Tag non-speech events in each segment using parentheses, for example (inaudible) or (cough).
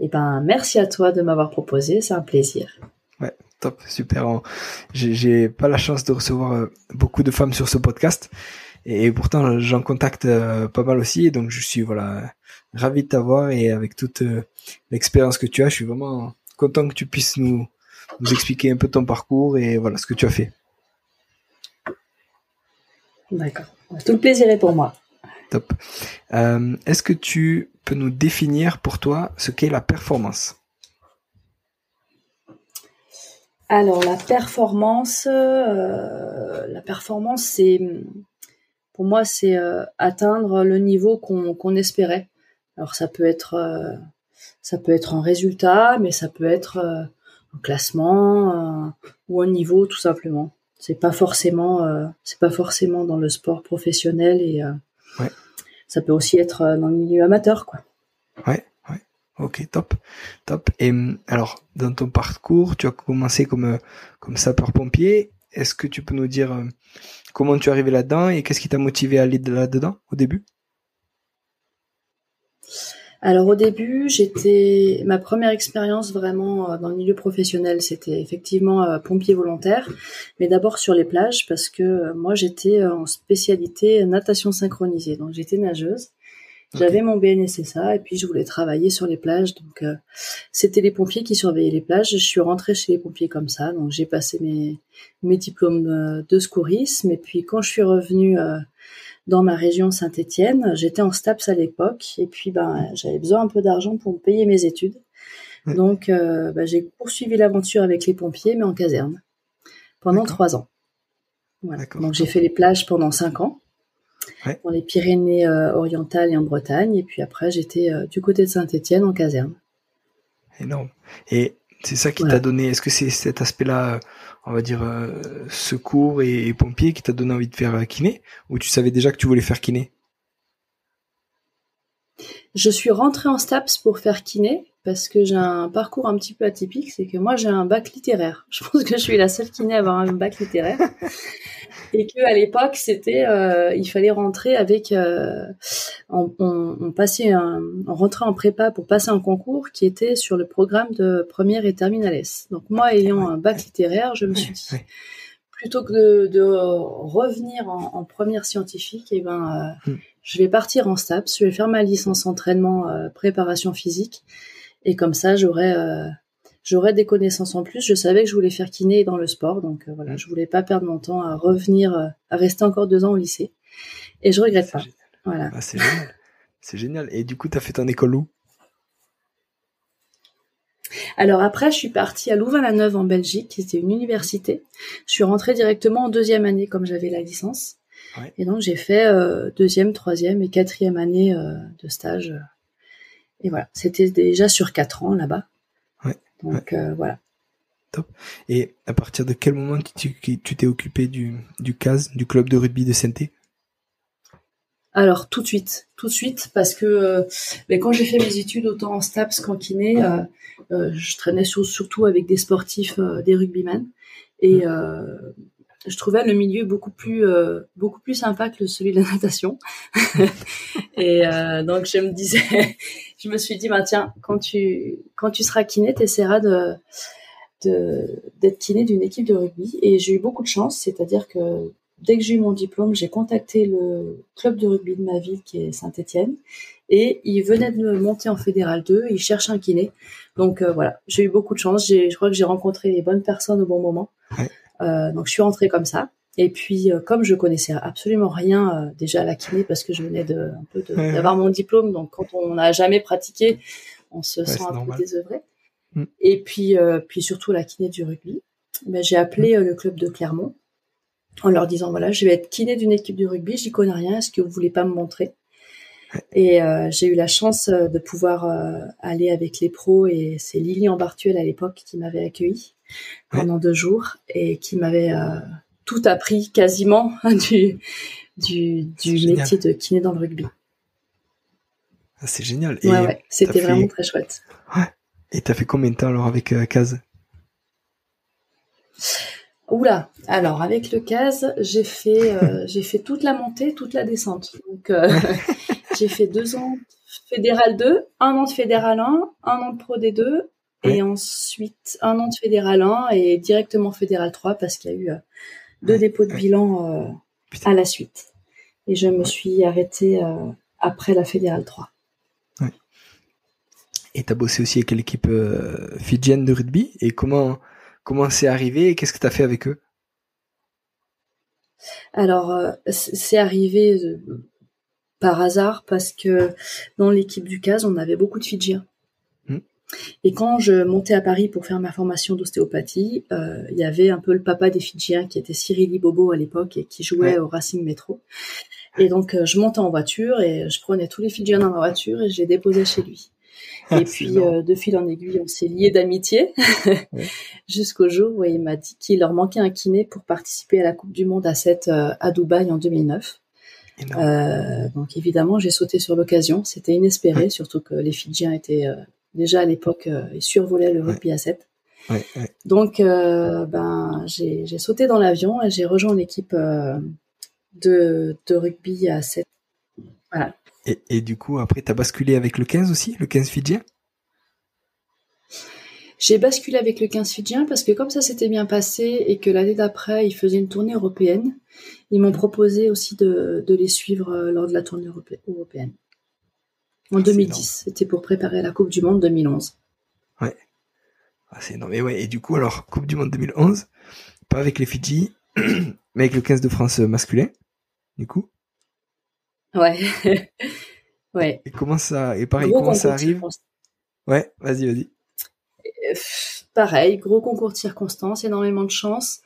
Eh ben, merci à toi de m'avoir proposé, c'est un plaisir. Ouais, top, super. J'ai pas la chance de recevoir euh, beaucoup de femmes sur ce podcast, et pourtant j'en contacte euh, pas mal aussi, donc je suis voilà ravi de t'avoir et avec toute euh, l'expérience que tu as, je suis vraiment content que tu puisses nous nous expliquer un peu ton parcours et voilà ce que tu as fait. D'accord. Tout le plaisir est pour moi. Top. Euh, est-ce que tu peux nous définir pour toi ce qu'est la performance? Alors la performance, euh, la performance, c'est pour moi c'est euh, atteindre le niveau qu'on espérait. Alors ça peut être ça peut être un résultat, mais ça peut être un classement ou un niveau tout simplement. C'est pas forcément c'est pas forcément dans le sport professionnel et ça peut aussi être euh, dans le milieu amateur, quoi. Ouais, ouais. Ok, top, top. Et hum, alors, dans ton parcours, tu as commencé comme euh, comme sapeur-pompier. Est-ce que tu peux nous dire euh, comment tu es arrivé là-dedans et qu'est-ce qui t'a motivé à aller là-dedans au début? Alors au début, j'étais ma première expérience vraiment euh, dans le milieu professionnel, c'était effectivement euh, pompier volontaire, mais d'abord sur les plages parce que euh, moi j'étais en spécialité natation synchronisée, donc j'étais nageuse. J'avais mon BNSSA et puis je voulais travailler sur les plages, donc c'était les pompiers qui surveillaient les plages. Je suis rentrée chez les pompiers comme ça, donc j'ai passé mes mes diplômes de secourisme et puis quand je suis revenue dans ma région Saint-Étienne. J'étais en STAPS à l'époque et puis ben j'avais besoin un peu d'argent pour me payer mes études. Donc euh, ben, j'ai poursuivi l'aventure avec les pompiers mais en caserne pendant trois ans. Donc j'ai fait les plages pendant cinq ans dans les Pyrénées euh, orientales et en Bretagne et puis après j'étais euh, du côté de Saint-Étienne en caserne. Énorme. Et c'est ça qui t'a donné. Est-ce que c'est cet aspect-là on va dire, euh, secours et, pompiers qui t'a donné envie de faire euh, kiné? Ou tu savais déjà que tu voulais faire kiné? Je suis rentrée en STAPS pour faire kiné parce que j'ai un parcours un petit peu atypique, c'est que moi j'ai un bac littéraire. (laughs) Je pense que je suis la seule kiné à avoir un bac littéraire. Et que à l'époque c'était euh, il fallait rentrer avec euh, on, on, passait un, on rentrait en prépa pour passer un concours qui était sur le programme de première et terminale Donc moi ayant un bac littéraire, je me suis dit plutôt que de, de revenir en, en, première scientifique, et eh ben euh, hmm. je vais partir en STAPS, je vais faire ma licence entraînement préparation physique. Et comme ça j'aurai j'aurais des connaissances en plus. Je savais que je voulais faire kiné dans le sport, donc euh, voilà, mm. je voulais pas perdre mon temps à revenir, euh, à rester encore deux ans au lycée. Et je regrette pas. Voilà. Ah, c'est génial. C'est génial. Et du coup, tu as fait ton école où? Alors après, je suis partie à Louvain-la-Neuve en Belgique, qui était une université. Je suis rentrée directement en deuxième année comme j'avais la licence. Et donc j'ai fait euh, deuxième, troisième et quatrième année de stage. Et voilà, c'était déjà sur quatre ans là-bas. Donc euh, voilà. Top. Et à partir de quel moment tu t'es occupé du, du CAS, du club de rugby de saint alors tout de suite, tout de suite, parce que euh, quand j'ai fait mes études autant en STAPS qu'en kiné, euh, je traînais surtout avec des sportifs, des rugbymen, et je trouvais le milieu beaucoup plus euh, beaucoup plus sympa que celui de la natation. (laughs) et euh, donc je me disais, (laughs) je me suis dit bah tiens quand tu quand tu seras kiné, t'essaieras de d'être kiné d'une équipe de rugby. Et j'ai eu beaucoup de chance, c'est-à-dire que dès que j'ai eu mon diplôme, j'ai contacté le club de rugby de ma ville qui est Saint-Étienne et il venait de monter en fédéral 2, il cherche un kiné. Donc voilà, j'ai eu beaucoup de chance. Je crois que j'ai rencontré les bonnes personnes au bon moment. Donc je suis rentrée comme ça. Et puis, comme je connaissais absolument rien déjà à la kiné parce que je venais de un peu d'avoir mon diplôme, donc quand on n'a jamais pratiqué, on se sent un peu désœuvré. Mm. Et puis, puis surtout la kiné du rugby. Ben, j'ai appelé le club de Clermont en leur disant voilà, je vais être kiné d'une équipe de rugby, j'y connais rien, est-ce que vous voulez pas me montrer? Et euh, j'ai eu la chance euh, de pouvoir euh, aller avec les pros et c'est Lily Bartuel à l'époque qui m'avait accueilli pendant deux jours et qui m'avait tout appris quasiment (laughs) du du, du métier de kiné dans le rugby. Ah, c'est génial. Et ouais, c'était vraiment très chouette. Ouais. Et t'as fait combien de temps alors avec Kaz? Oula, alors avec le CAS, j'ai fait euh, (laughs) j'ai fait toute la montée, toute la descente. Donc euh, (laughs) j'ai fait deux ans fédéral 2, un an de fédéral 1, un an de pro D2 et ensuite un an de fédéral 1 et directement fédéral 3 parce qu'il y a eu euh, deux dépôts de bilan à la suite. Et je me suis arrêtée après la fédéral 3. Et tu as bossé aussi avec l'équipe fidjienne de rugby et comment Comment c'est arrivé et qu'est-ce que tu as fait avec eux? Alors, euh, c'est arrivé euh, par hasard parce que dans l'équipe du CAS, on avait beaucoup de Fidjiens. Et quand je montais à Paris pour faire ma formation d'ostéopathie, euh, il y avait un peu le papa des Fidjiens qui était Cyril Bobo à l'époque et qui jouait au Racing Métro. Et donc je montais en voiture et je prenais tous les Fidjiens dans ma voiture et je les déposais chez lui. Et puis, euh, de fil en aiguille, on s'est liés d'amitié (laughs) jusqu'au jour où il m'a dit qu'il leur manquait un kiné pour participer à la Coupe du Monde à 7 euh, à Dubaï en 2009. Euh, donc évidemment, j'ai sauté sur l'occasion. C'était inespéré, surtout que les Fidjiens étaient déjà à l'époque et survolaient le rugby à 7. Donc, ben, j'ai sauté dans l'avion et j'ai rejoint l'équipe de, de rugby à 7. Voilà. Et, du coup, après, tu as basculé avec le 15 aussi, le 15 fidjien J'ai basculé avec le 15 fidjien parce que comme ça s'était bien passé et que l'année d'après, ils faisaient une tournée européenne, ils m'ont proposé aussi de, les suivre euh, lors de la tournée européenne. En 2010, c'était pour préparer la Coupe du Monde 2011. Ouais. Ah, c'est énorme. Et, ouais, et du coup, alors, Coupe du Monde 2011, pas avec les Fidji, (clears throat) mais avec le 15 de France masculin, du coup Ouais. (laughs) ouais. Et comment ça, et pareil, comment ça arrive Ouais, vas-y, vas-y. Euh, pareil, gros concours de circonstances, énormément de chance.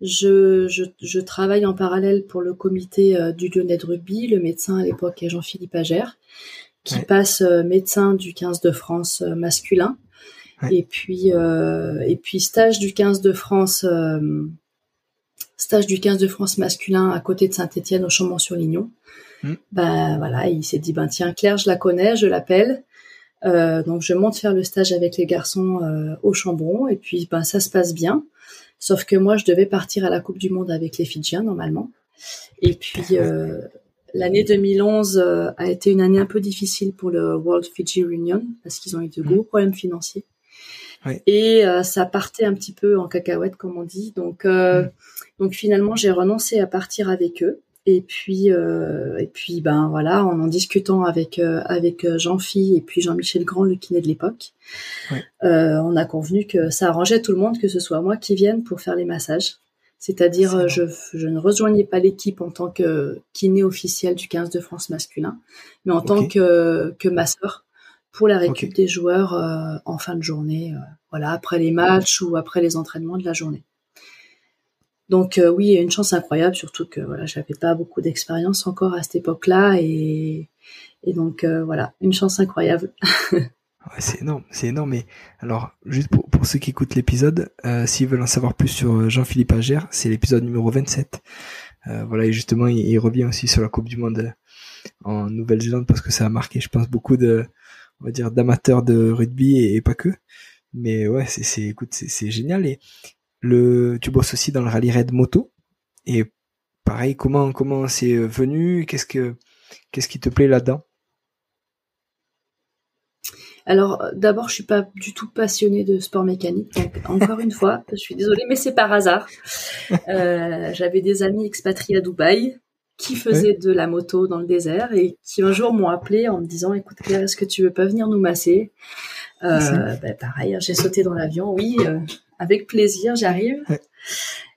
Je, je, je, travaille en parallèle pour le comité euh, du Lyonnais de rugby. Le médecin à l'époque est Jean-Philippe Agère, qui passe euh, médecin du 15 de France masculin. Et puis et puis stage du 15 de France stage du 15 de France masculin à côté de Saint-Étienne au Chambon-sur-Lignon. Hmm. Ben voilà, il s'est dit ben tiens Claire, je la connais, je l'appelle. Euh, donc je monte faire le stage avec les garçons euh, au Chambon et puis ben ça se passe bien. Sauf que moi je devais partir à la Coupe du Monde avec les Fidjiens normalement. Et puis euh, l'année 2011 a été une année un peu difficile pour le World Fiji Reunion parce qu'ils ont eu de hmm. gros problèmes financiers. Et ça partait un petit peu en cacahuète comme on dit. Donc hmm. donc finalement j'ai renoncé à partir avec eux. Et puis, euh, et puis, ben voilà, en en discutant avec euh, avec euh, Jean-Phi et puis Jean-Michel Grand, le kiné de l'époque, on a convenu que ça arrangeait tout le monde que ce soit moi qui vienne pour faire les massages. C'est-à-dire, je, je ne rejoignais pas l'équipe en tant que kiné officiel du 15 de France masculin, mais en tant que que masseur pour la récup des joueurs en fin de journée, voilà, après les matchs ou après les entraînements de la journée. Donc euh, oui, une chance incroyable, surtout que voilà, j'avais pas beaucoup d'expérience encore à cette époque-là et, donc euh, voilà, une chance incroyable. (laughs) c'est énorme, c'est énorme. Alors, juste pour, ceux qui écoutent l'épisode, euh, s'ils veulent en savoir plus sur Jean-Philippe Agère, c'est l'épisode numéro 27. voilà, et justement, il, revient aussi sur la Coupe du Monde en Nouvelle-Zélande parce que ça a marqué, je pense, beaucoup d'amateurs de rugby et, pas que. Mais ouais, c'est, c'est, écoute, c'est génial. Et, tu bosses aussi dans le rallye raid moto. Et pareil, comment comment c'est venu? Qu'est-ce que qu'est-ce qui te plaît là-dedans? Alors, d'abord, je suis pas du tout passionnée de sport mécanique. Donc, encore une fois, je suis désolée, mais c'est par hasard. Euh, J'avais des amis expatriés à Dubaï qui faisaient de la moto dans le désert et qui un jour m'ont appelé en me disant écoute Claire, est-ce que tu veux pas venir nous masser? Euh, ben, Pareil, hein, j'ai sauté dans l'avion, oui, euh, avec plaisir, j'arrive.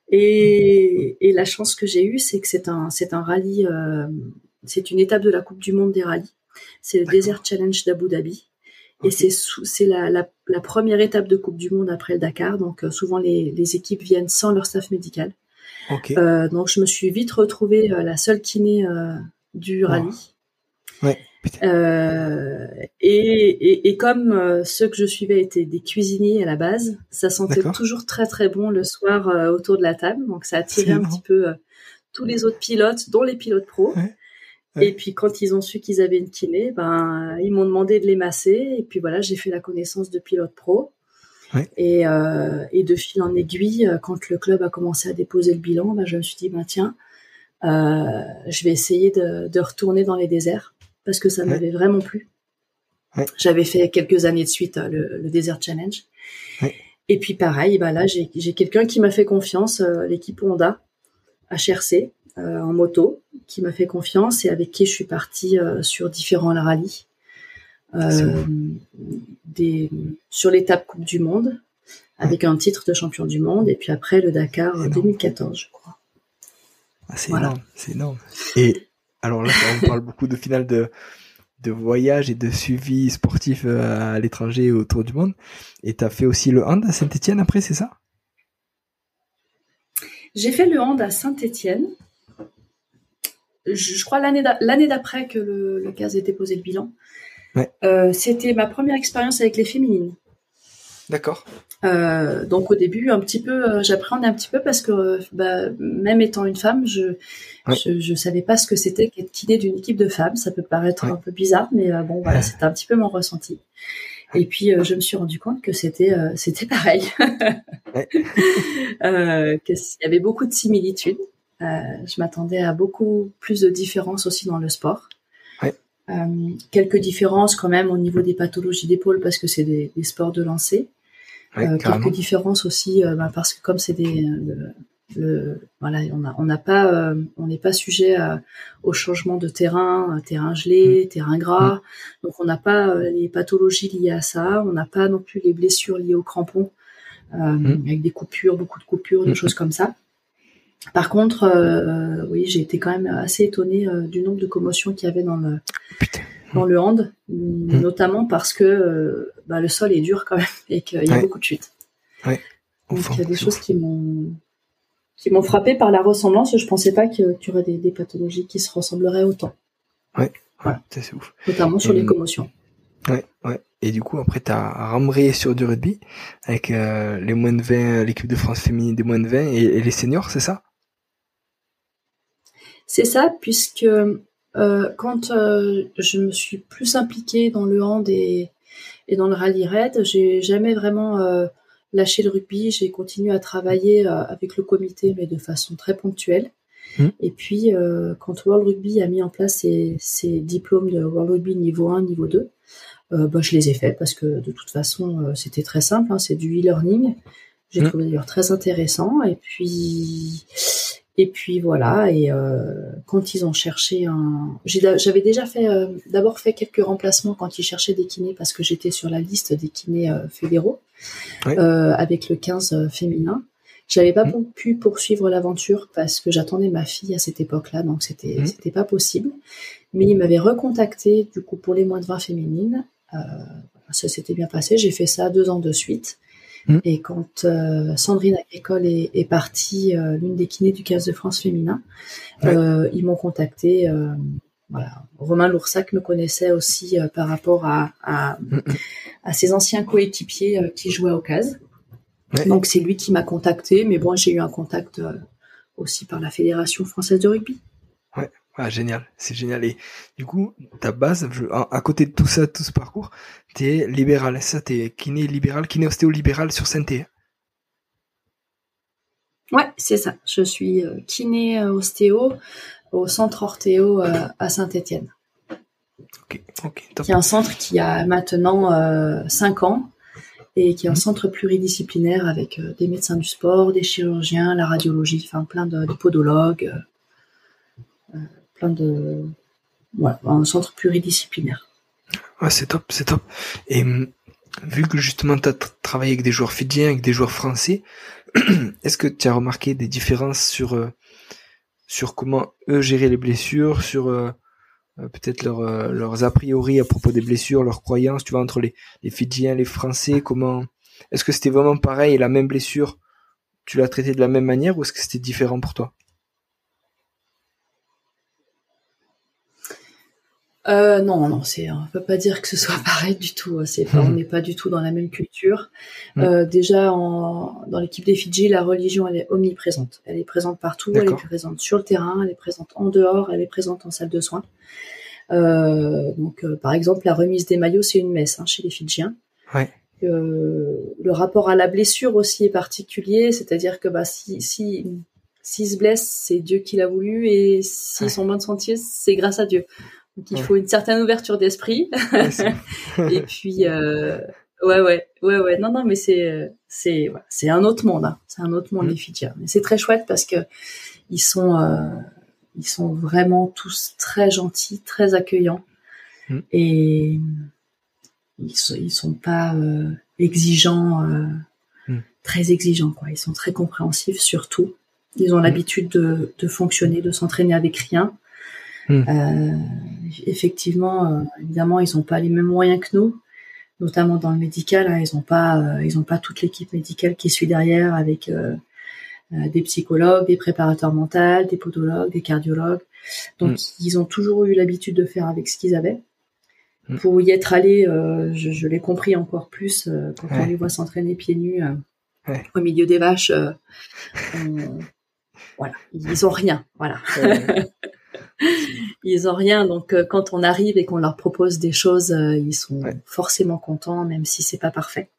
Et, et, la chance que j'ai eue, c'est que c'est un, c'est un rallye, euh, c'est une étape de la Coupe du Monde des rallyes. C'est le Desert Challenge d'Abu Dhabi. Et c'est c'est la, la, la, première étape de Coupe du Monde après le Dakar. Donc euh, souvent les, les équipes viennent sans leur staff médical. Okay. Euh, donc je me suis vite retrouvée euh, la seule kiné du rallye. Ouais. Et, et, et, comme ceux que je suivais étaient des cuisiniers à la base, ça sentait toujours très très bon le soir autour de la table. Donc ça attirait un petit peu tous les autres pilotes, dont les pilotes pros. Ouais. Et puis quand ils ont su qu'ils avaient une kiné, ben ils m'ont demandé de les masser. Et puis voilà, j'ai fait la connaissance de pilotes pro. Ouais. Et, euh, et, de fil en aiguille, quand le club a commencé à déposer le bilan, ben, je me suis dit, ben, tiens, euh, je vais essayer de, de, retourner dans les déserts parce que ça ouais. m'avait vraiment plu. Ouais. J'avais fait quelques années de suite le, le Desert Challenge. Et puis pareil, ben là, j'ai quelqu'un qui m'a fait confiance, euh, l'équipe Honda, HRC, euh, en moto, qui m'a fait confiance et avec qui je suis partie euh, sur différents rallyes. Euh, des, sur l'étape Coupe du Monde, avec un titre de champion du monde, et puis après le Dakar en 2014, je crois. Ah, c'est voilà. énorme, c'est énorme. Et alors là, on parle beaucoup de finale de, de voyage et de suivi sportif à l'étranger autour du monde. Et tu as fait aussi le hand à Saint-Etienne après, c'est ça? J'ai fait le hand à Saint-Etienne. Je, je, crois l'année d'après que le, le CAS ait déposé le bilan. Ouais. Euh, C'était ma première expérience avec les féminines. D'accord. Euh, donc au début, un petit peu, euh, j'appréhendais un petit peu parce que bah, même étant une femme, je, ouais. je, je savais pas ce que c'était qu'être kiné d'une équipe de femmes. Ça peut paraître ouais. un peu bizarre, mais euh, bon voilà, c'était un petit peu mon ressenti. Et puis euh, je me suis rendu compte que c'était euh, c'était pareil, (laughs) euh, qu'il y avait beaucoup de similitudes. Je m'attendais à beaucoup plus de différences aussi dans le sport. Euh, quelques différences quand même au niveau des pathologies d'épaule parce que c'est des, des, sports de lancer. Ouais, euh, quelques différences aussi euh, bah, parce que comme c'est des le, le, voilà on a on n'a pas euh, on n'est pas sujet à, au changement de terrain terrain gelé mmh. terrain gras mmh. donc on n'a pas euh, les pathologies liées à ça on n'a pas non plus les blessures liées aux crampons mmh. avec des coupures beaucoup de coupures des choses comme ça par contre, euh, oui, j'ai été quand même assez étonnée euh, du nombre de commotions qu'il y avait dans le Putain. dans le hand, mmh. notamment parce que euh, bah, le sol est dur quand même (laughs) et qu'il y a ouais. beaucoup de chutes. Ouais. Donc il y a des choses qui m'ont qui m'ont frappé par la ressemblance. Je pensais pas qu'il y aurait des, des, pathologies qui se ressembleraient autant. Ouais, voilà. c'est ouf. Notamment sur les commotions. Ouais, ouais. Et du coup, après, tu as rambré sur du rugby avec euh, les moins de 20, l'équipe de France féminine des moins de 20 et, et les seniors, c'est ça? C'est ça, puisque euh, quand euh, je me suis plus impliquée dans le hand et, et dans le rallye raid, j'ai jamais vraiment euh, lâché le rugby. J'ai continué à travailler avec le comité, mais de façon très ponctuelle. Mmh. Et puis, quand World Rugby a mis en place ses, ses, diplômes de World Rugby niveau 1, niveau 2, euh, bah, je les ai faits parce que de toute façon, c'était très simple. Hein, c'est du e-learning. J'ai mmh. trouvé d'ailleurs très intéressant. Et puis, et puis voilà, et euh, quand ils ont cherché un, j'avais déjà fait, euh, d'abord fait quelques remplacements quand ils cherchaient des kinés parce que j'étais sur la liste des kinés euh, fédéraux ouais. avec le 15 féminin. J'avais pas mmh. pu poursuivre l'aventure parce que j'attendais ma fille à cette époque-là, donc c'était mmh. c'était pas possible. Mais ils m'avaient recontacté du coup pour les moins de 20 féminines. ça s'était bien passé. J'ai fait ça deux ans de suite. Mmh. Et quand euh, Sandrine Agricole est, est partie, euh, l'une des kinés du 15 de France féminin, ouais. euh, ils m'ont contacté. voilà. Romain Loursac me connaissait aussi par rapport à, à, mmh. à ses anciens coéquipiers qui jouaient au CAS. Ouais. Donc c'est lui qui m'a contacté, mais bon, j'ai eu un contact aussi par la Fédération française de rugby. Ah, génial, c'est génial. Et du coup, ta base, je, à, côté de tout ça, tout ce parcours, t'es libéral. Ça, t'es kiné libéral, kiné ostéo libéral sur Ouais, c'est ça. Je suis euh, kiné ostéo au centre orthéo euh, à Saint-Étienne. Ok, ok. Top. Qui est un centre qui a maintenant euh, 5 ans et qui est un mmh. centre pluridisciplinaire avec euh, des médecins du sport, des chirurgiens, la radiologie, enfin plein de, de podologues. Plein de voilà, un centre pluridisciplinaire. Ah, c'est top, c'est top. Et hum, vu que justement tu travaillé avec des joueurs fidjiens, avec des joueurs français, (clears throat) est-ce que tu as remarqué des différences sur euh, sur comment eux géraient les blessures, sur euh, euh, peut-être leur, leurs a priori à propos des blessures, leurs croyances, tu vois, entre les, les Fidjiens, les Français, comment est-ce que c'était vraiment pareil, la même blessure, tu l'as traitée de la même manière ou est-ce que c'était différent pour toi? Euh, non, non, c'est, on peut pas dire que ce soit (laughs) pareil du tout. C'est, on n'est pas du tout dans la même culture. Euh, déjà, en, dans l'équipe des Fidji, la religion, elle est omniprésente. Elle est présente partout. Elle est présente sur le terrain. Elle est présente en dehors. Elle est présente en salle de soins. Euh, donc, euh, par exemple, la remise des maillots, c'est une messe hein, chez les Fidjiens. Ouais. Euh, le rapport à la blessure aussi est particulier, c'est-à-dire que bah, si, si se blessent, c'est Dieu qui l'a voulu, et s'ils sont en de sentier, c'est grâce à Dieu. Donc il faut une certaine ouverture d'esprit. (laughs) et puis euh, ouais ouais ouais ouais non non mais c'est c'est c'est un autre monde hein. c'est un autre monde mm. les Fidjiens. Mais c'est très chouette parce que ils sont euh, ils sont vraiment tous très gentils, très accueillants mm. et ils sont ils sont pas euh, exigeants euh, mm. très exigeants quoi. Ils sont très compréhensifs surtout. Ils ont l'habitude de, de fonctionner, de s'entraîner avec rien. Hmm. Euh, effectivement, euh, évidemment, ils n'ont pas les mêmes moyens que nous, notamment dans le médical. Hein, ils n'ont pas, euh, ils ont pas toute l'équipe médicale qui suit derrière avec des psychologues, des préparateurs mentaux, des podologues, des cardiologues. Donc, hmm. ils ont toujours eu l'habitude de faire avec ce qu'ils avaient. Hmm. Pour y être allé, je, je l'ai compris encore plus quand on les voit s'entraîner pieds nus au milieu des vaches. voilà, ils ont rien. Voilà. (laughs) (laughs) ils ont rien. Donc euh, quand on arrive et qu'on leur propose des choses, euh, ils sont forcément contents, même si c'est pas parfait.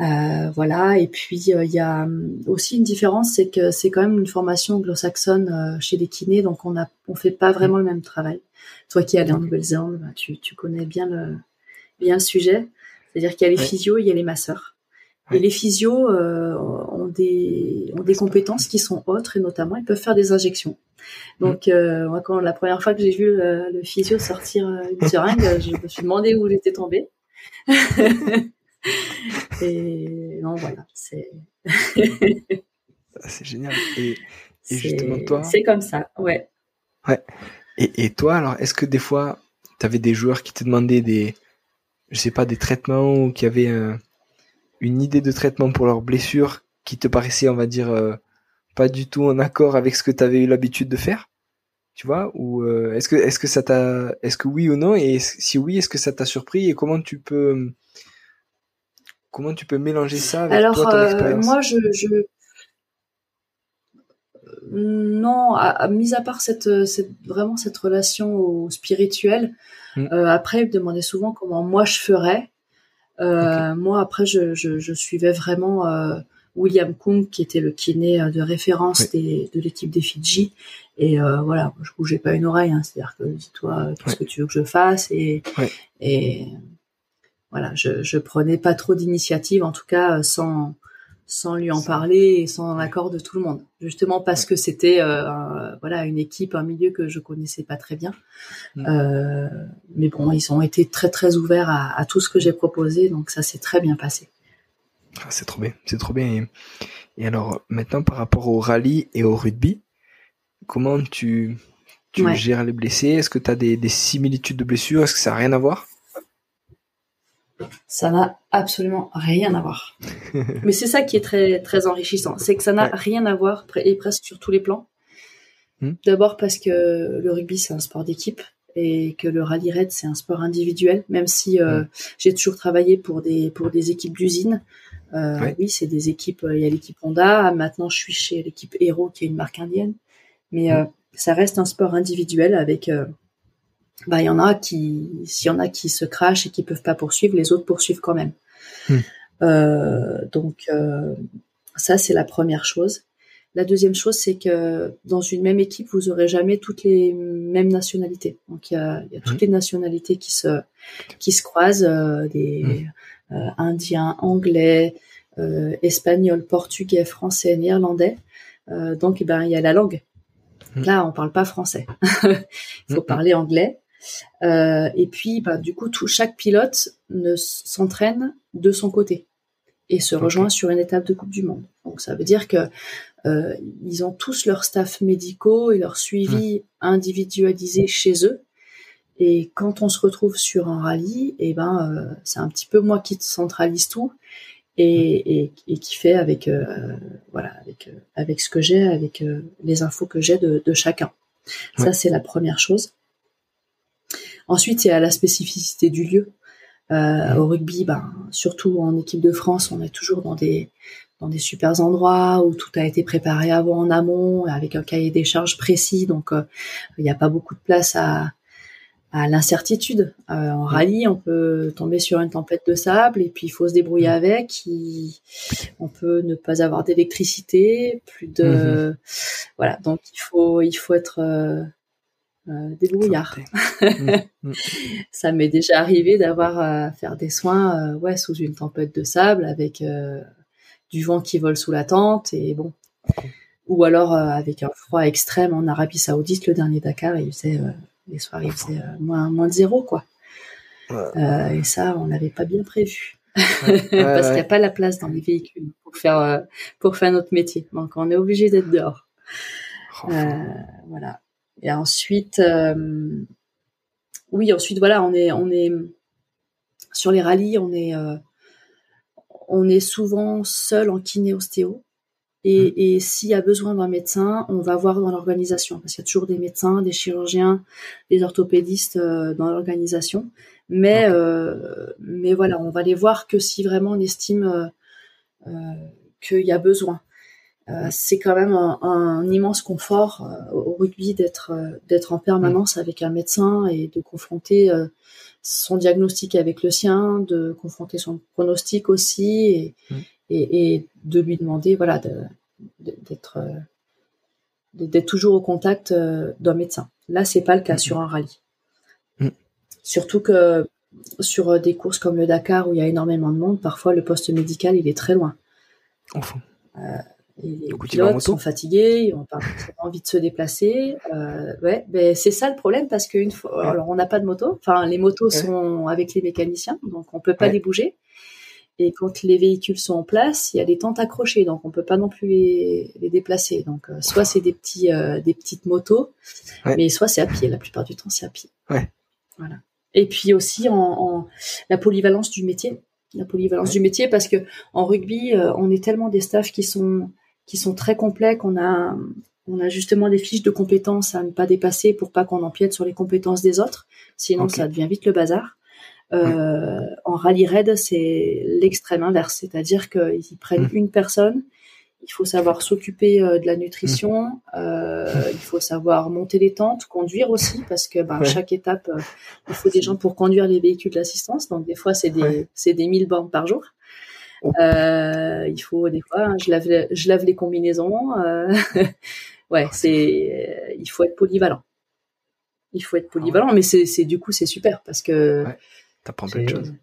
Euh, voilà. Et puis il y a hum, aussi une différence, c'est que c'est quand même une formation anglo-saxonne chez les kinés, donc on a on fait pas vraiment le même travail. Toi qui es allé en Nouvelle-Zélande, bah, tu, tu connais bien le bien le sujet. C'est-à-dire qu'il y a les physios, il y a les masseurs. Et les physios ont des ont des compétences qui sont autres et notamment ils peuvent faire des injections. Donc, euh, moi, quand la première fois que j'ai vu le, physio sortir euh, une seringue, je me suis demandé où j'étais tombée. (laughs) et non, voilà, c'est. Ah, c'est génial. Et, justement, toi. C'est comme ça, ouais. Ouais. Et, et toi, alors, est-ce que des fois, tu avais des joueurs qui te demandaient des, je sais pas, des traitements ou qui avaient une idée de traitement pour leurs blessures qui te paraissait, on va dire, euh, pas du tout en accord avec ce que tu avais eu l'habitude de faire tu vois ou euh, est-ce que est-ce que ça t'a est-ce que oui ou non et si oui est-ce que ça t'a surpris et comment tu peux comment tu peux mélanger ça avec Alors, toi, ton euh, moi je, je non à, mis à part cette, cette vraiment cette relation au spirituel hmm. après il me demandait souvent comment moi je ferais euh, moi après je, je, je suivais vraiment euh, William Kung, qui était le kiné euh, de référence de l'équipe des Fidji. Et euh, voilà, je bougeais pas une oreille. Hein, C'est-à-dire que dis-toi, qu'est-ce que tu veux que je fasse Et, et voilà, je, je prenais pas trop d'initiative, en tout cas sans sans lui en parler et sans l'accord de tout le monde. Justement parce que c'était euh, voilà une équipe, un milieu que je connaissais pas très bien. Mm. Euh, mais bon, ils ont été très très ouverts à, à tout ce que j'ai proposé, donc ça s'est très bien passé. Ah, c'est trop bien, c'est trop bien. Et, alors maintenant par rapport au rallye et au rugby, comment tu, tu gères les blessés? Est-ce que tu as des, similitudes de blessures? Est-ce que ça n'a rien à voir? Ça n'a absolument rien à voir. (laughs) Mais c'est ça qui est très très enrichissant, c'est que ça n'a rien à voir et presque sur tous les plans. Hmm. D'abord parce que le rugby c'est un sport d'équipe et que le rallye raid c'est un sport individuel, même si euh, hmm. j'ai toujours travaillé pour des pour des équipes d'usine. Euh, oui, c'est des équipes. Euh, il y a l'équipe Honda. Maintenant, je suis chez l'équipe Hero, qui est une marque indienne. Mais euh, ça reste un sport individuel avec. Bah, il y en a qui, s'il y en a qui se crachent et qui peuvent pas poursuivre, les autres poursuivent quand même. Hmm. donc ça, c'est la première chose. La deuxième chose, c'est que dans une même équipe, vous aurez jamais toutes les mêmes nationalités. Donc il y a, y a toutes les nationalités qui se qui se croisent, des hmm. Euh, indien, anglais, euh, espagnol, portugais, français, néerlandais. Euh, donc, eh ben, il y a la langue. Là, on parle pas français. (laughs) Il faut mmh. parler anglais. Euh, et puis, bah, du coup, tout, chaque pilote ne s'entraîne de son côté et se rejoint sur une étape de Coupe du Monde. Donc, ça veut dire que euh, ils ont tous leur staff médicaux et leur suivi individualisé chez eux. Et quand on se retrouve sur un rallye, et eh ben, euh, c'est un petit peu moi qui centralise tout et, et, qui fait avec euh, voilà avec avec ce que j'ai, avec les infos que j'ai de, de, chacun. Ça c'est la première chose. Ensuite, il y a la spécificité du lieu. Euh, au rugby, ben, surtout en équipe de France, on est toujours dans des dans des super endroits où tout a été préparé avant en amont, avec un cahier des charges précis. Donc, il n'y a pas beaucoup de place à, à l'incertitude. Euh, en rallye, on peut tomber sur une tempête de sable et puis il faut se débrouiller mm. avec. on peut ne pas avoir d'électricité, plus de voilà. Donc il faut il faut être euh, euh débrouillard. (laughs) Mm. Mm. Ça m'est déjà arrivé d'avoir à faire des soins euh, ouais sous une tempête de sable avec du vent qui vole sous la tente et bon. Ou alors avec un froid extrême en Arabie Saoudite, le dernier Dakar, il faisait les soirées faisaient euh, moins, moins de zéro, quoi. Euh, et ça, on n'avait pas bien prévu. Parce qu'il n'y a pas la place dans les véhicules pour faire, euh, pour faire notre métier. Donc, on est obligé d'être dehors. Oh. voilà. Et ensuite, oui, ensuite, voilà, on est, on est, sur les rallyes, on est, on est souvent seul en kiné-ostéo. Et, mmh. et s'il y a besoin d'un médecin, on va voir dans l'organisation, parce qu'il y a toujours des médecins, des chirurgiens, des orthopédistes euh, dans l'organisation. Mais, euh, mais voilà, on va les voir que si vraiment on estime euh, euh qu'il y a besoin. Euh, c'est quand même un, un immense confort au rugby d'être d'être en permanence mmh. avec un médecin et de confronter son diagnostic avec le sien, de confronter son pronostic aussi. Et, et, et de lui demander voilà d'être euh, d'être toujours au contact euh, d'un médecin. Là, c'est pas le cas mm-hmm. sur un rallye. Mm. Surtout que sur euh, des courses comme le Dakar où il y a énormément de monde, parfois le poste médical il est très loin. Enfin. Euh, les pilotes sont fatigués, ils n'ont pas envie de se déplacer. Euh, ouais, ben c'est ça le problème parce qu'une fois, alors on n'a pas de moto. Enfin, les motos sont avec les mécaniciens, donc on peut pas les bouger. Et quand les véhicules sont en place, il y a des tentes accrochées, donc on peut pas non plus les, les déplacer. Donc euh, soit c'est des petits, euh, des petites motos, mais soit c'est à pied. La plupart du temps, c'est à pied. Ouais. Voilà. Et puis aussi en, en, la polyvalence du métier, la polyvalence du métier, parce que en rugby, on est tellement des staffs qui sont qui sont très complets qu'on a on a justement des fiches de compétences à ne pas dépasser pour pas qu'on empiète sur les compétences des autres. Sinon, ça devient vite le bazar. Euh, en rallye raid, c'est l'extrême inverse, c'est-à-dire qu'ils prennent mmh. une personne, il faut savoir s'occuper euh, de la nutrition, mmh. euh, il faut savoir monter les tentes, conduire aussi, parce que ben, chaque étape, il faut des gens pour conduire les véhicules d'assistance. Donc des fois, c'est des c'est des 1000 bornes par jour. Oh. il faut des fois, hein, je lave je lave les combinaisons. (laughs) ouais, c'est il faut être polyvalent. Il faut être polyvalent, mais c'est c'est du coup c'est super parce que T'apprends plein de choses.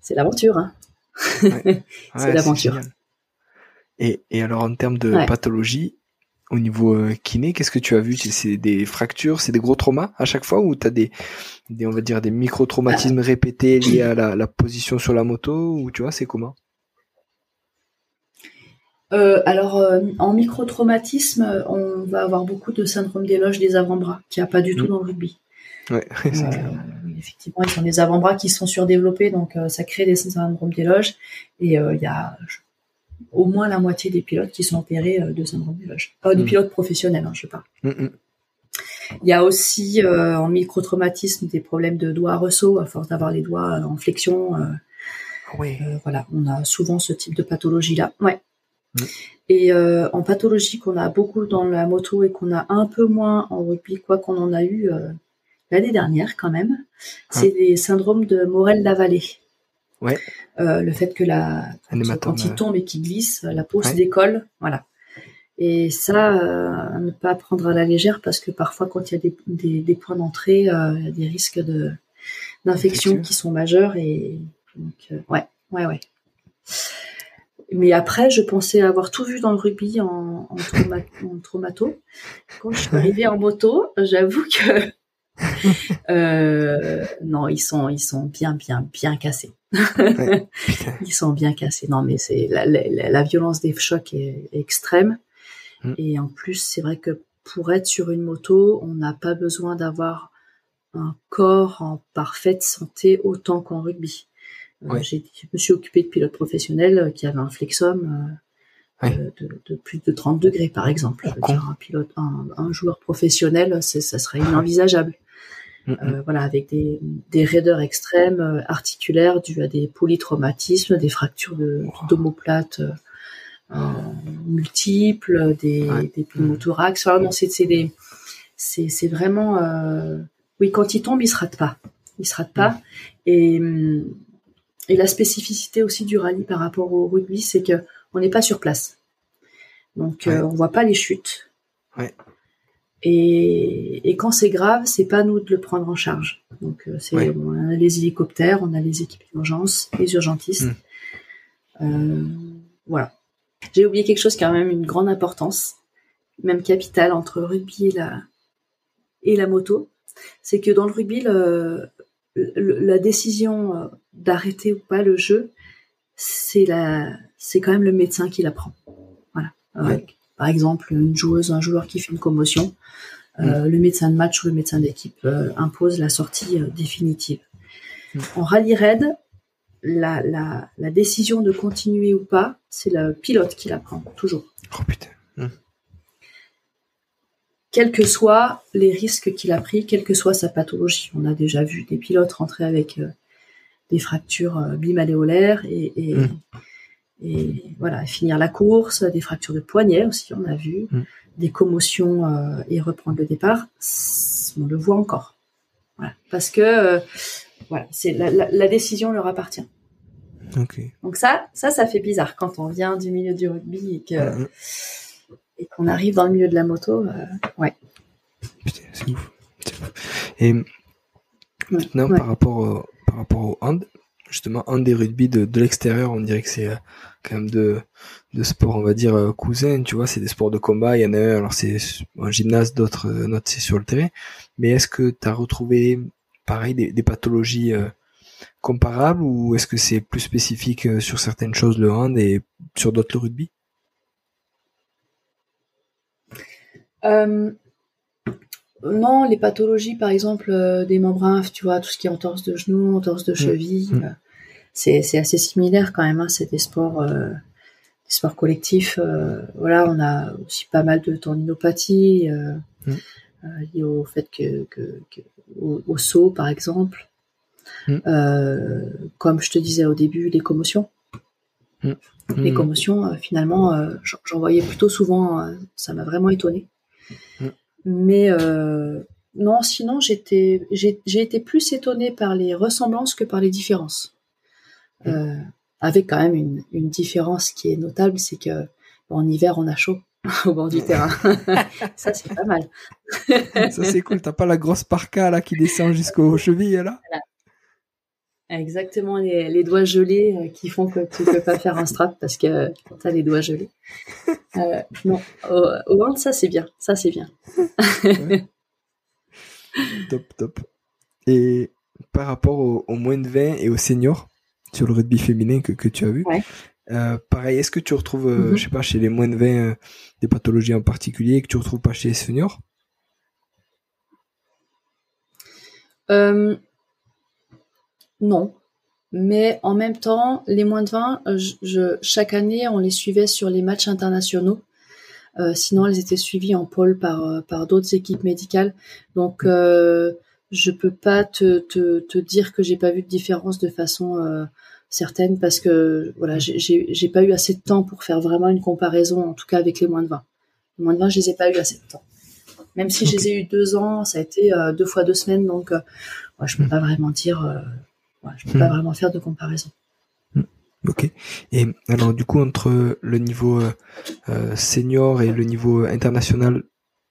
C'est l'aventure, hein. (laughs) c'est l'aventure. Et, et, alors en termes de pathologie, au niveau euh, kiné, qu'est-ce que tu as vu? C'est des fractures, c'est des gros traumas à chaque fois ou tu as des, des, on va dire des micro-traumatismes répétés liés à la, la, position sur la moto ou tu vois, c'est comment? Euh, alors, euh, en micro-traumatisme, on va avoir beaucoup de syndrome d'éloge des avant-bras, qui n'y a pas du tout mmh. dans le rugby. Ouais, (laughs) effectivement, ils ont des avant-bras qui sont surdéveloppés, donc ça crée des syndromes d'éloge. Et il y a au moins la moitié des pilotes qui sont opérés euh, de syndrome d'éloge. Pas des mm. pilotes professionnels, hein, je sais pas. Mm, mm. Il y a aussi en microtraumatisme des problèmes de doigts ressaut à force d'avoir les doigts en flexion. oui. voilà, on a souvent ce type de pathologie là. Ouais. Et en pathologie qu'on a beaucoup dans la moto et qu'on a un peu moins en rugby, quoi qu'on en a eu l'année dernière quand même, c'est des syndromes de Morel-Lavallée. Ouais. Euh, le fait que la quand, il tombe et qu'il glisse, la peau se décolle, voilà. Et ça, euh, ne pas prendre à la légère parce que parfois, quand il y a des, des, des points d'entrée, euh, il y a des risques de d'infection qui sont majeurs et donc ouais, ouais, ouais. mais après, je pensais avoir tout vu dans le rugby en, en, traumato. Quand je suis arrivée en moto, j'avoue que euh, non, ils sont, ils sont bien, bien, bien cassés. (laughs) ils sont bien cassés. Non, mais c'est la, la, la, violence des chocs est, extrême. Mm. Et en plus, c'est vrai que pour être sur une moto, on n'a pas besoin d'avoir un corps en parfaite santé autant qu'en rugby. Euh, je me suis occupée de pilotes professionnels qui avaient un flexum euh, de, de, plus de 30 degrés, par exemple. un pilote, un, un joueur professionnel, ça serait inenvisageable. Mm, mm. Euh, voilà, avec des, des raideurs extrêmes euh, articulaires dues à des polytraumatismes, des fractures d'omoplates euh, multiples, des, des pneumothorax. Enfin, non, c'est des, c'est vraiment, oui, quand il tombe, il se rate pas, il se rate pas. Et et la spécificité aussi du rallye par rapport au rugby, c'est que on n'est pas sur place, donc on voit pas les chutes. Ouais. Et, et quand c'est grave, c'est pas nous de le prendre en charge. Donc euh, c'est on a les hélicoptères, on a les équipes d'urgence, les urgentistes. Hmm. Euh, voilà. J'ai oublié quelque chose qui a quand même une grande importance, même capitale entre le rugby et la et la moto, c'est que dans le rugby, le, la décision euh, d'arrêter ou pas le jeu, c'est la c'est quand même le médecin qui la prend. Voilà. Par exemple, une joueuse, un joueur qui fait une commotion, euh, mm. le médecin de match ou le médecin d'équipe euh, impose la sortie euh, définitive. Mm. En rallye raid, la, la, la, décision de continuer ou pas, c'est le pilote qui la prend, toujours. Oh putain. Mm. Quels que soient les risques qu'il a pris, quelle que soit sa pathologie. On a déjà vu des pilotes rentrer avec des fractures bimaléolaires et, et, et voilà, finir la course, des fractures de poignet aussi, on a vu, mm. des commotions euh, et reprendre le départ, on le voit encore. Voilà, parce que euh, voilà, c'est la, la, la, décision leur appartient. Okay. Donc ça, ça, ça fait bizarre quand on vient du milieu du rugby et que mm. et qu'on arrive dans le milieu de la moto, euh, ouais. Putain, c'est ouf. Et maintenant, par rapport au, par rapport au hand, justement un des rugby de, de l'extérieur. On dirait que c'est euh, quand même de de sport on va dire euh, cousin tu vois. C'est des sports de combat. Il y en a un alors c'est un gymnase d'autres euh, notre c'est sur le terrain. Mais est-ce que tu retrouvé pareil des, des pathologies comparables ou est-ce que c'est plus spécifique sur certaines choses le hand et sur d'autres le rugby? Non, les pathologies, par exemple, euh, des membranes, tu vois, tout ce qui est entorse de genou, entorse de mm. cheville, mm. Euh, c'est, c'est assez similaire quand même. Hein, c'est des sports, euh, des sports collectifs. voilà, on a aussi pas mal de tendinopathie mm. liées au fait que, que, que au, saut, par exemple. comme je te disais au début, les commotions. Les commotions, finalement, j'en voyais plutôt souvent. ça m'a vraiment étonné. Mais euh, non, sinon j'étais j'ai été plus étonnée par les ressemblances que par les différences. Mmh. Euh, avec quand même une, une, différence qui est notable, c'est que en hiver on a chaud (laughs) au bord du terrain. (laughs) ça c'est pas mal. ça c'est cool. T'as pas la grosse parka là qui descend jusqu'aux chevilles là? Exactement, les, les, doigts gelés euh, qui font que tu peux pas faire un strap parce que tu as les doigts gelés. Euh, non, au, au ça c'est bien, ça c'est bien. top, top. Et par rapport au, moins de 20 et aux seniors sur le rugby féminin que, que tu as vu, euh, pareil, est-ce que tu retrouves, euh, mm-hmm. je sais pas, chez les moins de 20 euh, des pathologies en particulier que tu retrouves pas chez les seniors? Non. Mais en même temps, les moins de 20, euh, je, chaque année, on les suivait sur les matchs internationaux. Euh, sinon, elles étaient suivies en pôle par, euh, par d'autres équipes médicales. Donc, euh, je peux pas te, te, te dire que j'ai pas vu de différence de façon certaine parce que voilà, j'ai pas eu assez de temps pour faire vraiment une comparaison, en tout cas avec les moins de 20. Les moins de 20, je les ai pas eu assez de temps. Même si je les ai eu deux ans, ça a été deux fois deux semaines, donc ouais, je peux pas vraiment dire je ne peux pas hmm. vraiment faire de comparaison. Hmm. Ok. Et alors du coup entre le niveau euh, euh, senior et le niveau international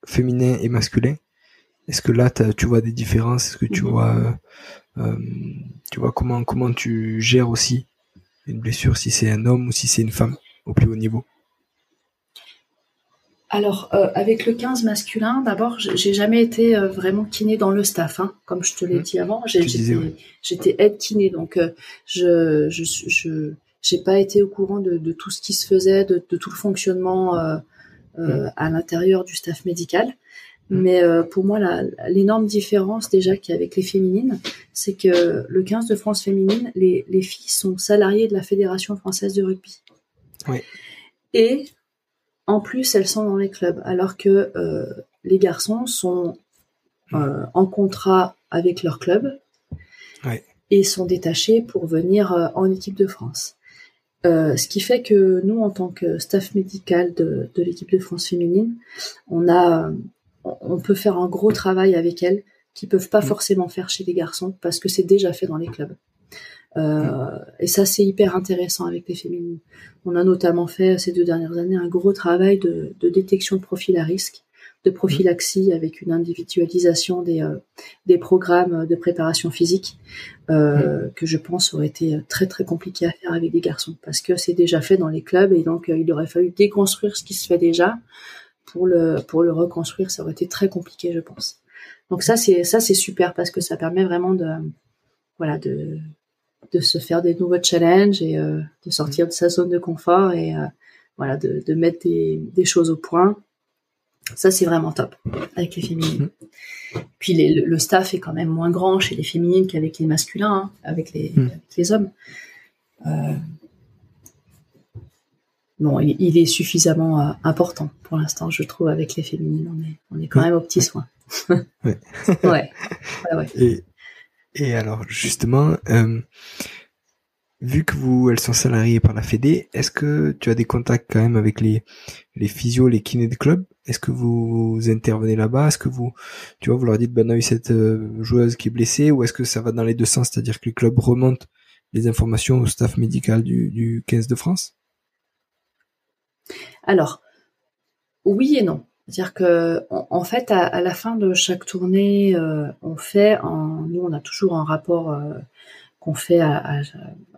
féminin et masculin, est-ce que là tu vois des différences? Est-ce que tu vois euh, tu vois comment comment tu gères aussi une blessure si c'est un homme ou si c'est une femme au plus haut niveau? Alors, euh, avec le 15 masculin, d'abord, j'ai jamais été euh, vraiment kiné dans le staff, hein, comme je te l'ai mmh. dit avant. J'étais aide kiné, donc euh, je je je j'ai pas été au courant de, de, tout ce qui se faisait, de, de tout le fonctionnement mmh. à l'intérieur du staff médical. Mmh. Mais pour moi, l'énorme différence déjà qu'il y a avec les féminines, c'est que le 15 de France féminine, les, les filles sont salariées de la Fédération française de rugby. Oui. Et en plus, elles sont dans les clubs, alors que euh, les garçons sont euh, en contrat avec leur club et sont détachés pour venir euh, en équipe de France. ce qui fait que nous, en tant que staff médical de, l'équipe de France féminine, on a, on peut faire un gros travail avec elles qui peuvent pas mm. forcément faire chez les garçons parce que c'est déjà fait dans les clubs. Euh, et ça, c'est hyper intéressant avec les féminines. On a notamment fait ces deux dernières années un gros travail de, détection de profils à risque, de prophylaxie avec une individualisation des, euh, des programmes de préparation physique euh, que je pense aurait été très très compliqué à faire avec des garçons parce que c'est déjà fait dans les clubs et donc il aurait fallu déconstruire ce qui se fait déjà pour le pour le reconstruire. Ça aurait été très compliqué, je pense. Donc ça c'est ça c'est super parce que ça permet vraiment de voilà de de se faire des nouveaux challenges et euh, de sortir de sa zone de confort et euh, voilà de, de mettre des, des, choses au point. Ça c'est vraiment top avec les féminines. Mhm. Puis les, le, staff est quand même moins grand chez les féminines qu'avec les masculins, hein, avec, les, mhm. avec, les, hommes. Euh, bon, il, il, est suffisamment important pour l'instant, je trouve, avec les féminines. On est, on est quand même aux petits soins. (laughs) ouais. ouais. ouais. Et et alors justement, euh, vu que vous, elles sont salariées par la Fédé, est-ce que tu as des contacts quand même avec les les physios, les kinés de club? Est-ce que vous intervenez là-bas? Est-ce que vous, tu vois, vous leur dites, ben on a eu cette euh, joueuse qui est blessée, ou est-ce que ça va dans les deux sens, c'est-à-dire que le club remonte les informations au staff médical du, du 15 de France? Alors, oui et non. C'est-à-dire que, en, fait, à, la fin de chaque tournée, euh, on fait, en, nous, on a toujours un rapport euh, qu'on fait à,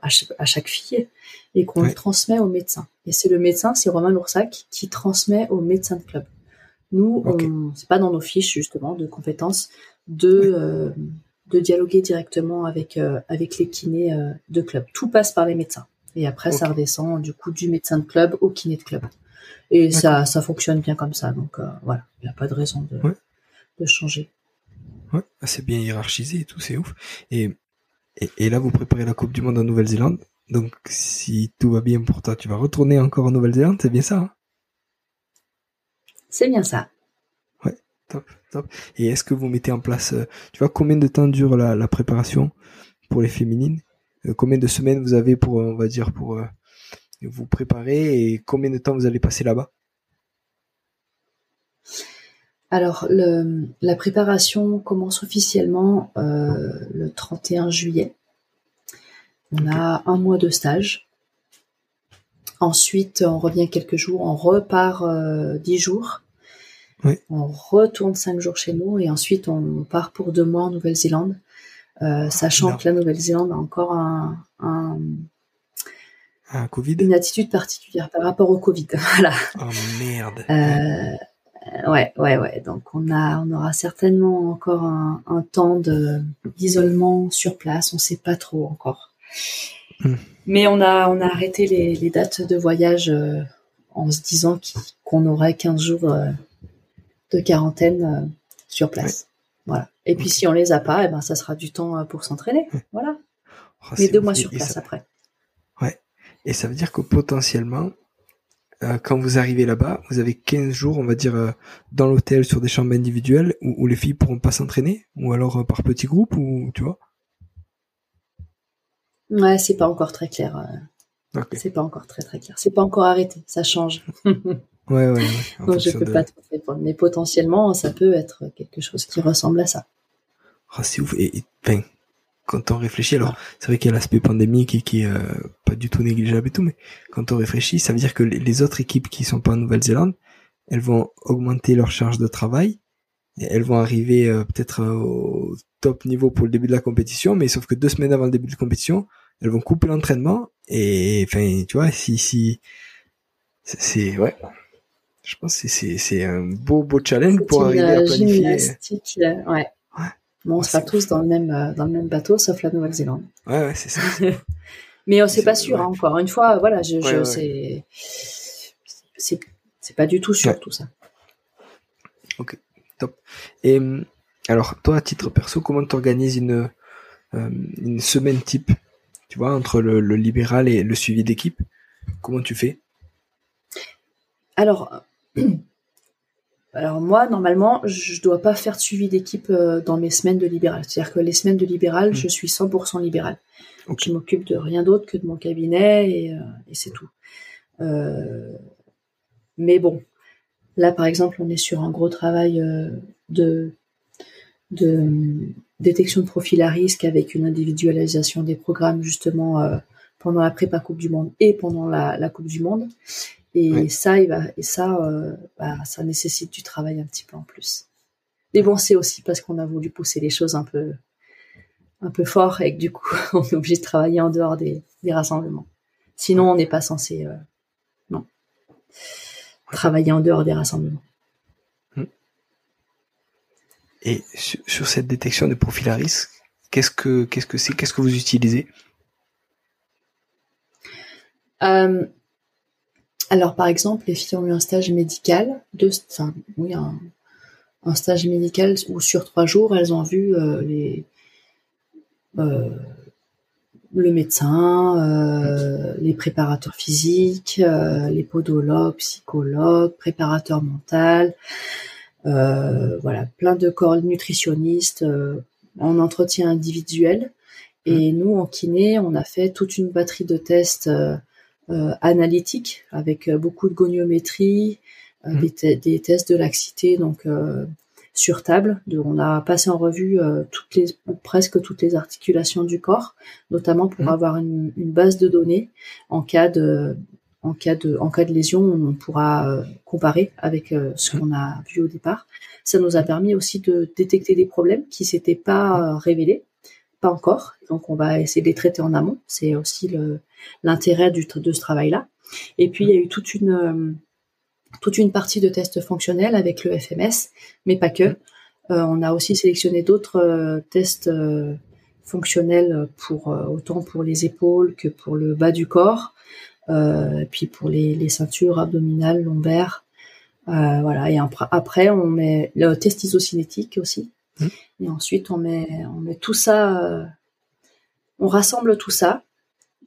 à, chaque fille et qu'on transmet au médecin. Et c'est le médecin, c'est Romain Loursac, qui transmet au médecin de club. Nous, on c'est pas dans nos fiches justement de compétences de euh, de dialoguer directement avec avec les kinés de club. Tout passe par les médecins. Et après, ça redescend du coup du médecin de club au kiné de club. Et ça, ça fonctionne bien comme ça. Donc euh, voilà, il n'y a pas de raison de, de changer. Ouais, ah, c'est bien hiérarchisé et tout, c'est ouf. Et, et, là, vous préparez la Coupe du Monde en Nouvelle-Zélande. Donc si tout va bien pour toi, tu vas retourner encore en Nouvelle-Zélande, c'est bien ça hein? C'est bien ça. Ouais, top, top. Et est-ce que vous mettez en place, euh, tu vois, combien de temps dure la, la préparation pour les féminines? Euh, Combien de semaines vous avez pour, on va dire, pour vous préparez et combien de temps vous allez passer là-bas? Alors, la préparation commence officiellement euh, le 31 juillet. On a un mois de stage. Ensuite, on revient quelques jours, on repart euh, dix jours. On retourne cinq jours chez nous et ensuite on part pour deux mois en Nouvelle-Zélande, euh, sachant que la Nouvelle-Zélande a encore un, un Covid? Une attitude particulière par rapport au Covid. (laughs) voilà. Oh merde. Euh, ouais, ouais, ouais. Donc on a, on aura certainement encore un, un temps d'isolement sur place. On sait pas trop encore. Hmm. Mais on a, on a arrêté les, les dates de voyage euh, en se disant qu'on aurait 15 jours euh, de quarantaine sur place. Voilà. Et puis si on les a pas, eh ben ça sera du temps pour s'entraîner. Voilà. Oh, Mais deux mois sur place après. Et ça veut dire que potentiellement, euh, quand vous arrivez là-bas, vous avez 15 jours, on va dire, euh, dans l'hôtel sur des chambres individuelles où, les filles pourront pas s'entraîner, ou alors euh, par petits groupes, ou tu vois? Ouais, c'est pas encore très clair. C'est pas encore très très clair. C'est pas encore arrêté, ça change. (laughs) ouais, ouais, ouais. Donc je peux pas trop répondre, mais potentiellement, ça peut être quelque chose qui ressemble à ça. Ah, c'est ouf. Et, et quand on réfléchit, alors c'est vrai qu'il y a l'aspect pandémique et qui est euh, pas du tout négligeable et tout, mais quand on réfléchit, ça veut dire que les autres équipes qui sont pas en Nouvelle-Zélande, elles vont augmenter leur charge de travail, et elles vont arriver euh, peut-être euh, au top niveau pour le début de la compétition, mais sauf que deux semaines avant le début de la compétition, elles vont couper l'entraînement et enfin tu vois si si C'est ouais. Je pense que c'est un beau beau challenge pour arriver à planifier. Gymnastique, ouais. Bon, on sera tous dans le même euh, dans le même bateau, sauf la Nouvelle-Zélande. Ouais, ouais, c'est ça. (laughs) Mais c'est pas sûr. Hein, encore une fois, voilà, je, je c'est c'est pas du tout sûr tout ça. Ok, top. Et alors, toi, à titre perso, comment tu organises une euh, une semaine type? Tu vois, entre le, le libéral et le suivi d'équipe, comment tu fais? Alors. (clears throat) Alors moi, normalement, je dois pas faire de suivi d'équipe euh, dans mes semaines de libéral. C'est-à-dire que les semaines de libéral, je hmm. suis 100% libéral. Donc je m'occupe de rien d'autre que de mon cabinet et, euh, c'est tout. Euh, mais bon, là par exemple, on est sur un gros travail de, de détection de profil à risque avec une individualisation des programmes justement pendant la prépa Coupe du Monde et pendant la Coupe du Monde. Et ça, il va, et ça, euh, bah, ça nécessite du travail un petit peu en plus. Mais bon, c'est aussi parce qu'on a voulu pousser les choses un peu, un peu fort et que du coup, (laughs) on est obligé de travailler en dehors des, des rassemblements. Sinon, on n'est pas censé, euh, non, travailler en dehors des rassemblements. Hmm. Et sur, cette détection de profil à risque, qu'est-ce que, qu'est-ce que c'est, qu'est-ce que vous utilisez? Euh, alors, par exemple, les filles ont eu un stage médical, de, enfin, oui, un, stage médical où sur trois jours, elles ont vu euh, les, euh, le médecin, euh, les préparateurs physiques, les podologues, psychologues, préparateurs mentaux, voilà, plein de corps nutritionnistes en entretien individuel. Et mmh. nous, en kiné, on a fait toute une batterie de tests analytique avec euh, beaucoup de goniométrie, euh, mmh. des, tests de laxité donc sur table. on a passé en revue toutes les presque toutes les articulations du corps, notamment pour mmh. avoir une, base de données en cas de en cas de en cas de lésion, on pourra comparer avec ce mmh. qu'on a vu au départ. Ça nous a permis aussi de détecter des problèmes qui s'étaient pas révélés pas encore. Donc on va essayer de les traiter en amont. C'est aussi l'intérêt de ce travail-là. Et puis il y a eu toute une euh, toute une partie de tests fonctionnels avec le FMS, mais pas que. Euh, on a aussi sélectionné d'autres euh, tests fonctionnels pour autant pour les épaules que pour le bas du corps, puis pour les, ceintures abdominales, lombaires. voilà. Et après, on met le test isocinétique aussi. Mmh. Et ensuite, on met, on met tout ça, euh, on rassemble tout ça.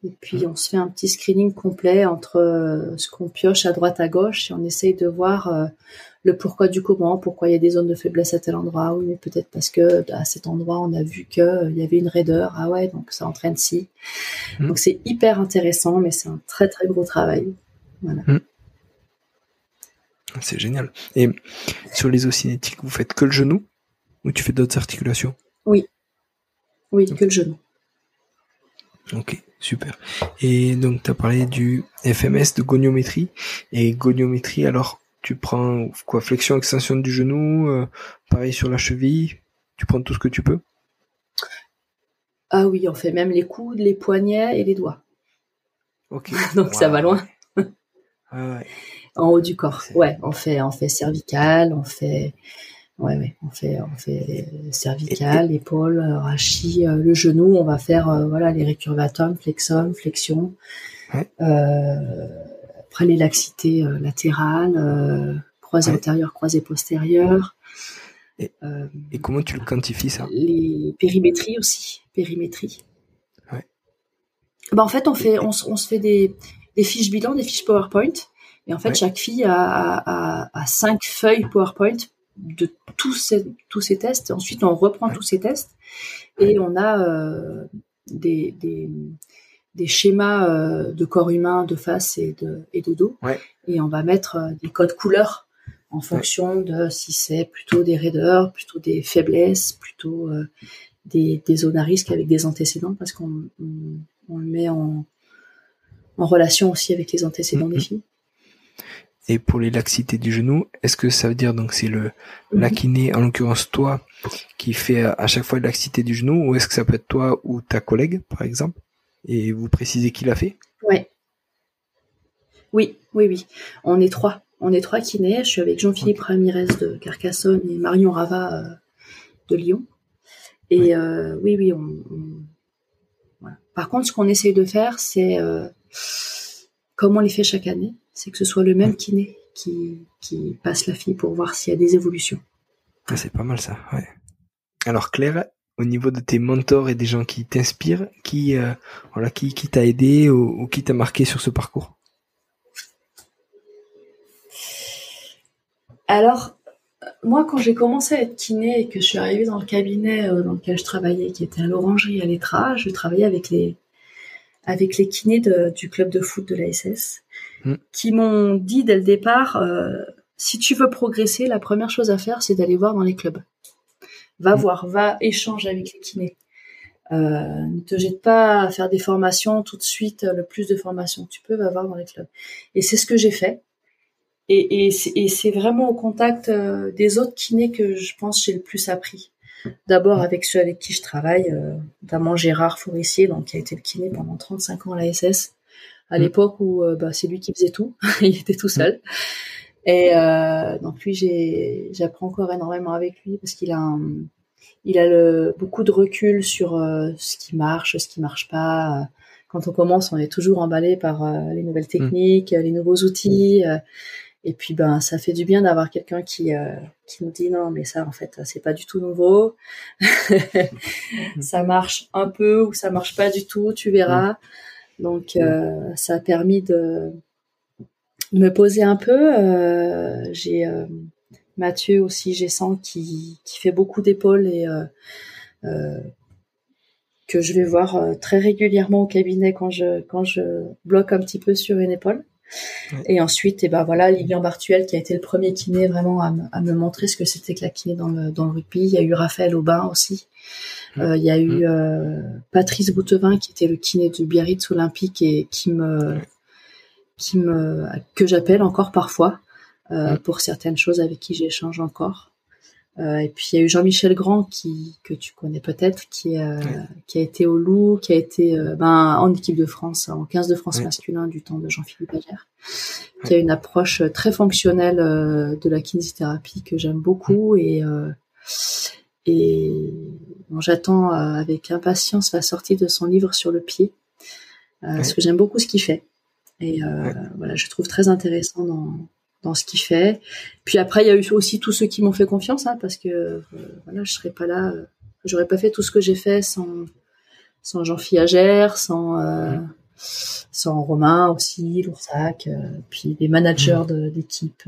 Et puis, mmh. on se fait un petit screening complet entre euh, ce qu'on pioche à droite, à gauche, et on essaye de voir euh, le pourquoi du comment, pourquoi il y a des zones de faiblesse à tel endroit. Oui, mais peut-être parce que à cet endroit, on a vu qu'il y avait une raideur. Ah ouais, donc ça entraîne si. Mmh. Donc, c'est hyper intéressant, mais c'est un très, très gros travail. Voilà. C'est génial. Et sur les cinétiques, vous faites que le genou? Ou tu fais d'autres articulations Oui. Oui, que le genou. Ok, super. Et donc, tu as parlé du FMS de goniométrie. Et goniométrie, alors, tu prends quoi Flexion, extension du genou, euh, pareil sur la cheville, tu prends tout ce que tu peux? Ah oui, on fait même les coudes, les poignets et les doigts. Ok. (laughs) donc ça va loin. ouais. En haut du corps. Ouais, on fait, on fait cervical, on fait Ouais, ouais, on fait, on fait cervical, épaule, rachis, euh, le genou. On va faire euh, voilà les récurvatums, flexum, flexion. Euh, après les laxités latérales, croisée antérieure, croisée postérieure. Et, et, comment tu le quantifies ça? Les périmétries aussi, périmétrie. Ouais. Bah en fait, on fait, on, on se fait des, des fiches bilan, des fiches PowerPoint. Et en fait, chaque fille a, a, a, cinq feuilles PowerPoint de tous ces, tous ces tests. Ensuite, on reprend tous ces tests et on a euh, des, des, des, schémas euh, de corps humain de face et de, et de dos. Et on va mettre euh, des codes couleurs en fonction de si c'est plutôt des raideurs, plutôt des faiblesses, plutôt des, des, zones à risque avec des antécédents parce qu'on on, le met en, en relation aussi avec les antécédents des filles. Et pour les laxités du genou, est-ce que ça veut dire donc c'est le la kiné, en l'occurrence toi, qui fait à chaque fois la laxité du genou, ou est-ce que ça peut être toi ou ta collègue, par exemple, et vous précisez qui l'a fait? Ouais. Oui, oui, oui. On est trois. On est trois kinés. Je suis avec Jean-Philippe Ramirez de Carcassonne et Marion Rava euh, de Lyon. Et oui, oui, on, Par contre, ce qu'on essaye de faire, c'est comme on les fait chaque année, c'est que ce soit le même kiné qui, qui passe la fille pour voir s'il y a des évolutions. Ah, c'est pas mal ça, ouais. Alors Claire, au niveau de tes mentors et des gens qui t'inspirent, qui euh, voilà, qui, qui t'a aidé ou, qui t'a marqué sur ce parcours? Alors, moi, quand j'ai commencé à être kiné et que je suis arrivée dans le cabinet euh, dans lequel je travaillais, qui était à l'Orangerie à l'Etra, je travaillais avec les avec les kinés du club de foot de la SS, hmm. qui m'ont dit dès le départ, euh, si tu veux progresser, la première chose à faire, c'est d'aller voir dans les clubs. Va mm. voir, va échanger avec les kinés. Euh, ne te jette pas à faire des formations tout de suite, le plus de formations que tu peux, va voir dans les clubs. Et c'est ce que j'ai fait. Et, c'est vraiment au contact euh, des autres kinés que je pense j'ai le plus appris. D'abord mm. avec ceux avec qui je travaille, notamment Gérard Fourissier, donc qui a été le kiné pendant 35 ans à la SS, à mm. l'époque où bah, c'est lui qui faisait tout, (laughs) il était tout seul. Et euh, donc lui, j'ai, j'apprends encore énormément avec lui parce qu'il a, il a le, beaucoup de recul sur euh, ce qui marche, ce qui marche pas. Quand on commence, on est toujours emballé par euh, les nouvelles mm. techniques, les nouveaux outils. Euh, et puis ben, ça fait du bien d'avoir quelqu'un qui qui nous dit non, mais ça en fait, c'est pas du tout nouveau. (laughs) ça marche un peu ou ça marche pas du tout, tu verras. Mm. Donc ça a permis de me poser un peu. Euh, j'ai euh, Mathieu aussi, j'ai qui, qui fait beaucoup d'épaules et euh, que je vais voir très régulièrement au cabinet quand je quand je bloque un petit peu sur une épaule. Et ensuite, et eh ben voilà, Lilian Bartuel qui a été le premier kiné vraiment à, à me montrer ce que c'était que la kiné dans le, dans le rugby. Il y a eu Raphaël Aubin aussi. il y a eu Patrice Boutevin qui était le kiné de Biarritz Olympique et qui me qui me que j'appelle encore parfois euh, pour certaines choses avec qui j'échange encore. Euh, et puis il y a eu Jean-Michel Grand qui que tu connais peut-être qui euh, qui a été au Loup, qui a été ben en équipe de France en 15 de France masculin du temps de Jean-Philippe Agère, qui a une approche très fonctionnelle de la kinésithérapie que j'aime beaucoup et et bon, j'attends avec impatience la sortie de son livre sur le pied parce que j'aime beaucoup ce qu'il fait. Et euh, voilà, je trouve très intéressant dans, dans ce qu'il fait. Puis après, il y a eu aussi tous ceux qui m'ont fait confiance, hein, parce que euh, voilà, je serais pas là, euh, j'aurais pas fait tout ce que j'ai fait sans sans Jean Fiagère, sans sans Romain aussi, Loursac, puis les managers d'équipe,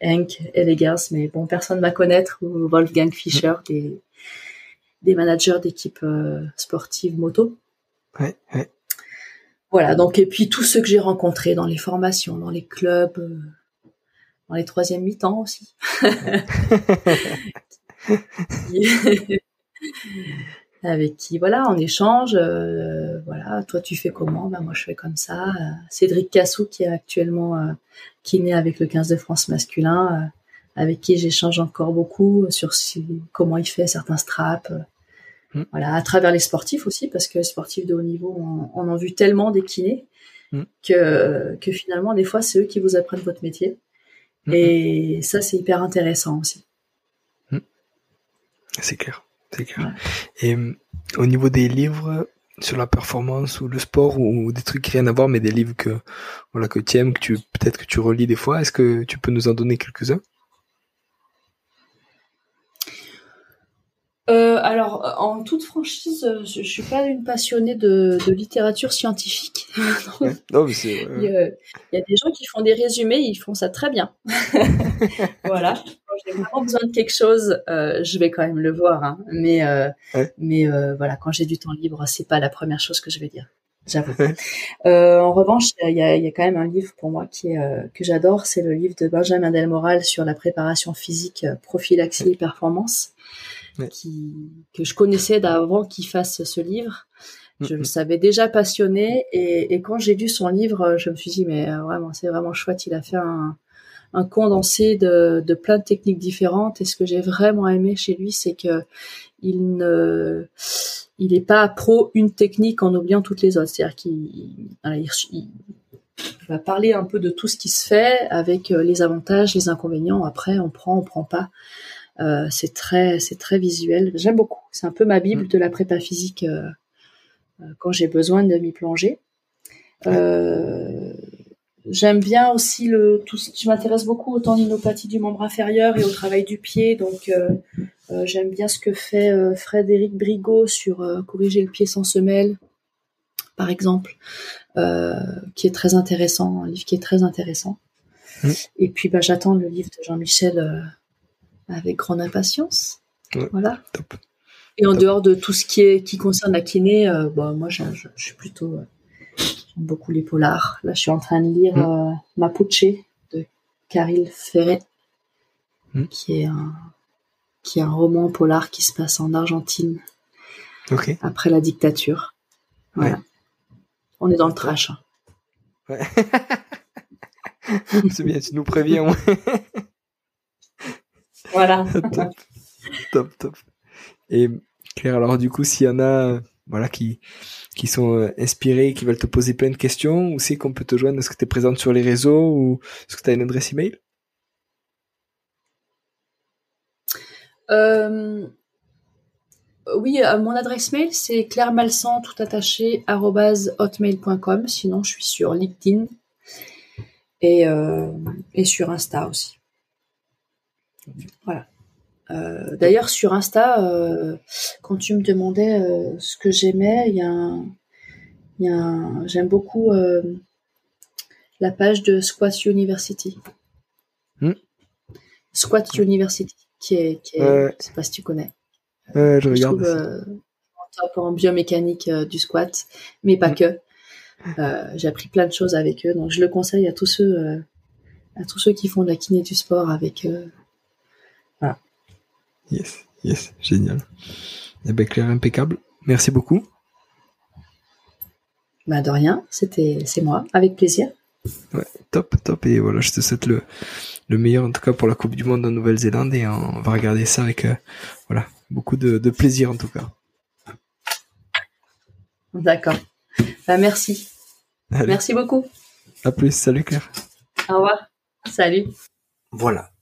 Henk, Elegers, mais bon, personne va connaître, ou Wolfgang Fischer, des des managers d'équipe sportive moto. Ouais, ouais. Voilà, donc et puis tous ceux que j'ai rencontrés dans les formations, dans les clubs, euh, dans les troisièmes mi-temps aussi. (laughs) avec qui voilà on échange euh, voilà toi tu fais comment? Ben moi je fais comme ça Cédric Cassou qui est actuellement euh, qui naît avec le 15 de France masculin avec qui j'échange encore beaucoup sur comment il fait certains straps Mm. Voilà, à travers les sportifs aussi, parce que les sportifs de haut niveau, on, en a vu tellement des kinés mm. que, que finalement, des fois, c'est eux qui vous apprennent votre métier. Mm, Et ça, c'est hyper intéressant aussi. C'est clair, c'est clair. Et au niveau des livres sur la performance ou le sport ou, des trucs qui rien à voir, mais des livres que voilà que tu aimes, que tu peut-être que tu relis des fois, est-ce que tu peux nous en donner quelques-uns? Euh, alors, en toute franchise, euh, je, je suis pas une passionnée de, littérature scientifique. (laughs) non, mais c'est. Il, y a, des gens qui font des résumés, ils font ça très bien. (laughs) voilà. Quand j'ai vraiment besoin de quelque chose, euh, je vais quand même le voir. Hein. Mais, mais voilà, quand j'ai du temps libre, c'est pas la première chose que je vais dire. J'avoue. en revanche, il y a, y a, quand même un livre pour moi qui est, que j'adore, c'est le livre de Benjamin Delmoral sur la préparation physique, prophylaxie et performance qui, que je connaissais d'avant qu'il fasse ce livre. Je le savais déjà passionné et, et quand j'ai lu son livre, je me suis dit mais euh, vraiment c'est vraiment chouette. Il a fait un, un condensé de, de, plein de techniques différentes et ce que j'ai vraiment aimé chez lui, c'est que il ne il est pas pro une technique en oubliant toutes les autres. C'est-à-dire qu'il va parler un peu de tout ce qui se fait avec les avantages, les inconvénients. Après, on prend, on prend pas. C'est très, c'est très visuel. J'aime beaucoup. C'est un peu ma bible mm. de la prépa physique quand j'ai besoin de m'y plonger. J'aime bien aussi le tout. Je m'intéresse beaucoup aux tendinopathie du membre inférieur et au travail du pied. Donc, euh, euh, j'aime bien ce que fait euh, Frédéric Brigaud sur corriger le pied sans semelle, par exemple, qui est très intéressant, un livre qui est très intéressant. Et puis, bah, j'attends le livre de Jean-Michel avec grande impatience. Voilà. Et en dehors de tout ce qui est qui concerne la kiné, bah, moi, je, je suis plutôt beaucoup les polars. Là, je suis en train de lire mm. euh, Mapuche de Caril Ferret, mm. qui est un qui est un roman polar qui se passe en Argentine après la dictature. Voilà. On est dans le trash. Hein. Ouais. (laughs) C'est bien, tu nous préviens. (laughs) voilà. (laughs) top. top, top. Et Claire, alors du coup, s'il y en a, voilà, qui qui sont euh, inspirés, qui veulent te poser plein de questions, où c'est qu'on peut te joindre? Est-ce que tu es présente sur les réseaux ou est-ce que tu as une adresse email? Euh, Oui, euh, mon adresse mail c'est clairemalsan tout attaché hotmail.com. Sinon, je suis sur LinkedIn et, et sur Insta aussi. Voilà. Euh, d'ailleurs, sur Insta, euh, quand tu me demandais euh, ce que j'aimais, il y a, j'aime beaucoup la page de Squat University. Hmm. Squat University, qui est, qui est sais pas si tu connais. je regarde. top en biomécanique du squat, mais pas hmm. que. j'ai appris plein de choses avec eux, donc je le conseille à tous ceux, à tous ceux qui font de la kiné du sport avec Yes, yes, génial. Eh bien, Claire, impeccable. Merci beaucoup. Bah, de rien, c'était, c'est moi, avec plaisir. Ouais, top, top. Et voilà, je te souhaite le, le meilleur, en tout cas, pour la Coupe du Monde en Nouvelle-Zélande. Et on va regarder ça avec, euh, voilà, beaucoup de, plaisir, en tout cas. D'accord. Bah, merci. Merci beaucoup. À plus. Salut, Claire. Au revoir. Salut. Voilà.